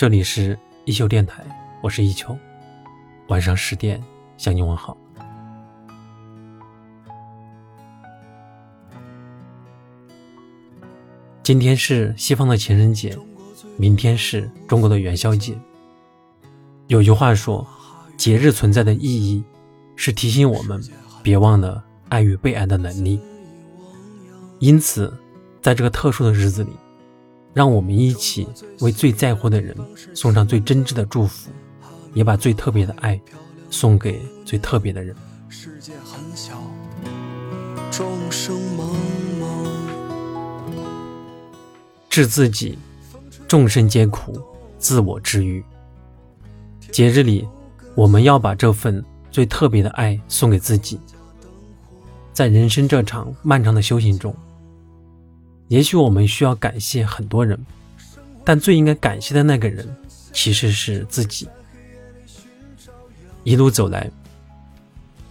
这里是一休电台，我是一秋。晚上十点向你问好。今天是西方的情人节，明天是中国的元宵节。有句话说，节日存在的意义是提醒我们别忘了爱与被爱的能力。因此，在这个特殊的日子里，让我们一起为最在乎的人送上最真挚的祝福，也把最特别的爱送给最特别的人。世界很小，众生茫茫。治自己，众生皆苦；自我治愈。节日里，我们要把这份最特别的爱送给自己。在人生这场漫长的修行中。也许我们需要感谢很多人，但最应该感谢的那个人其实是自己。一路走来，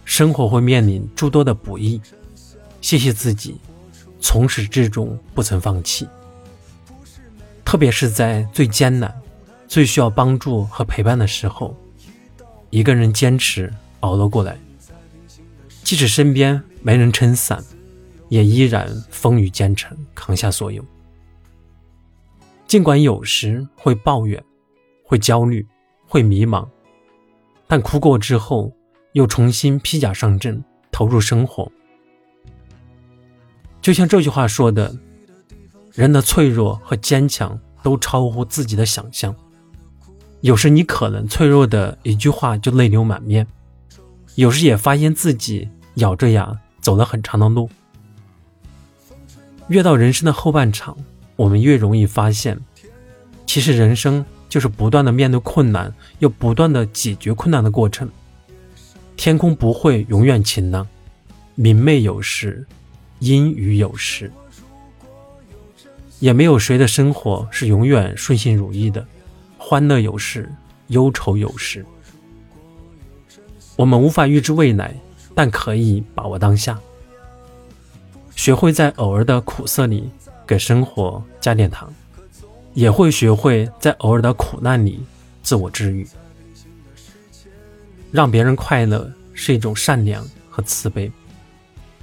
生活会面临诸多的不易，谢谢自己，从始至终不曾放弃。特别是在最艰难、最需要帮助和陪伴的时候，一个人坚持熬了过来，即使身边没人撑伞。也依然风雨兼程，扛下所有。尽管有时会抱怨，会焦虑，会迷茫，但哭过之后，又重新披甲上阵，投入生活。就像这句话说的：“人的脆弱和坚强都超乎自己的想象。”有时你可能脆弱的一句话就泪流满面，有时也发现自己咬着牙走了很长的路。越到人生的后半场，我们越容易发现，其实人生就是不断的面对困难，又不断的解决困难的过程。天空不会永远晴朗，明媚有时，阴雨有时，也没有谁的生活是永远顺心如意的，欢乐有时，忧愁有时。我们无法预知未来，但可以把握当下。学会在偶尔的苦涩里给生活加点糖，也会学会在偶尔的苦难里自我治愈。让别人快乐是一种善良和慈悲，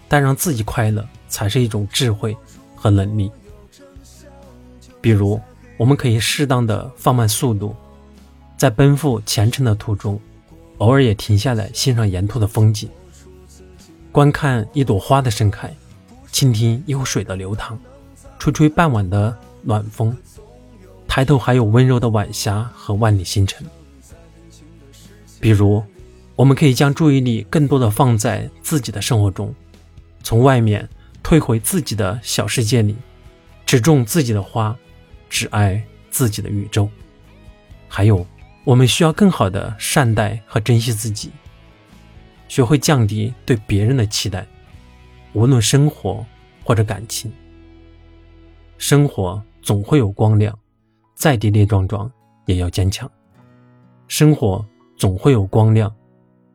但让自己快乐才是一种智慧和能力。比如，我们可以适当的放慢速度，在奔赴前程的途中，偶尔也停下来欣赏沿途的风景，观看一朵花的盛开。倾听幽水的流淌，吹吹傍晚的暖风，抬头还有温柔的晚霞和万里星辰。比如，我们可以将注意力更多的放在自己的生活中，从外面退回自己的小世界里，只种自己的花，只爱自己的宇宙。还有，我们需要更好的善待和珍惜自己，学会降低对别人的期待。无论生活或者感情，生活总会有光亮，再跌跌撞撞也要坚强。生活总会有光亮，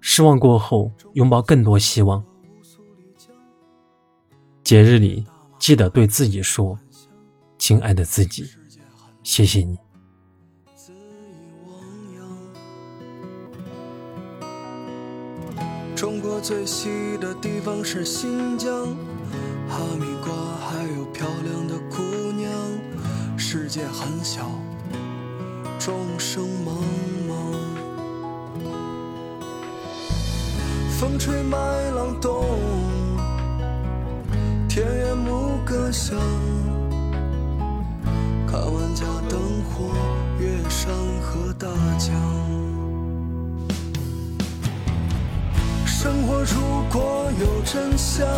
失望过后拥抱更多希望。节日里记得对自己说：“亲爱的自己，谢谢你。”最西的地方是新疆，哈密瓜还有漂亮的姑娘。世界很小，众生茫茫。风吹麦浪动，田园牧歌响。看万家灯火，越山河大江。生活如果有真相，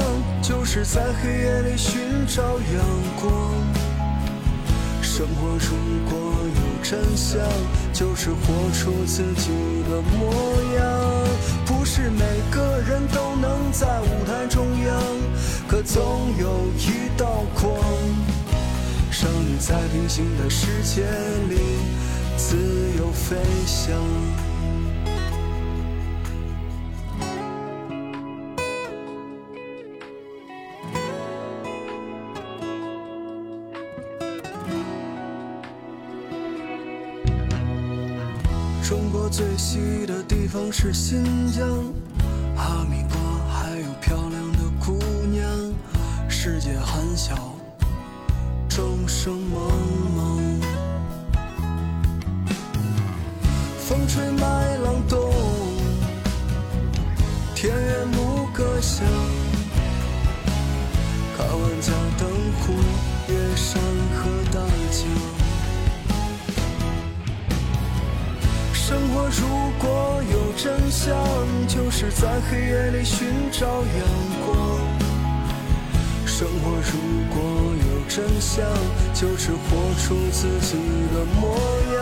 就是在黑夜里寻找阳光。生活如果有真相，就是活出自己的模样。不是每个人都能在舞台中央，可总有一道光，让你在平行的世界里自由飞翔。中国最西的地方是新疆，哈密瓜还有漂亮的姑娘。世界很小，众生茫茫。风吹麦浪如果有真相，就是在黑夜里寻找阳光。生活如果有真相，就是活出自己的模样。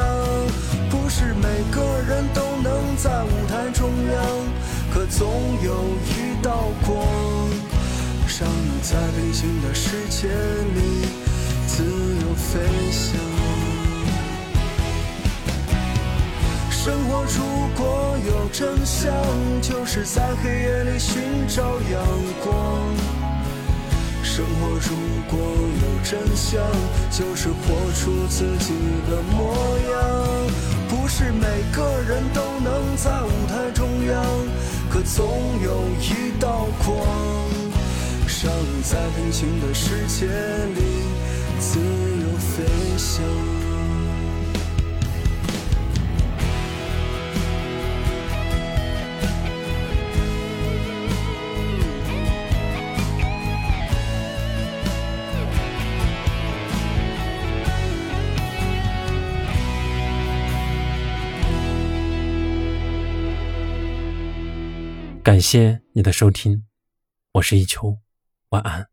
不是每个人都能在舞台中央，可总有一道光，让你在平行的世界里自由飞翔。生活如果有真相，就是在黑夜里寻找阳光。生活如果有真相，就是活出自己的模样。不是每个人都能在舞台中央，可总有一道光，让你在平行的世界里自由飞翔。感谢你的收听，我是一秋，晚安。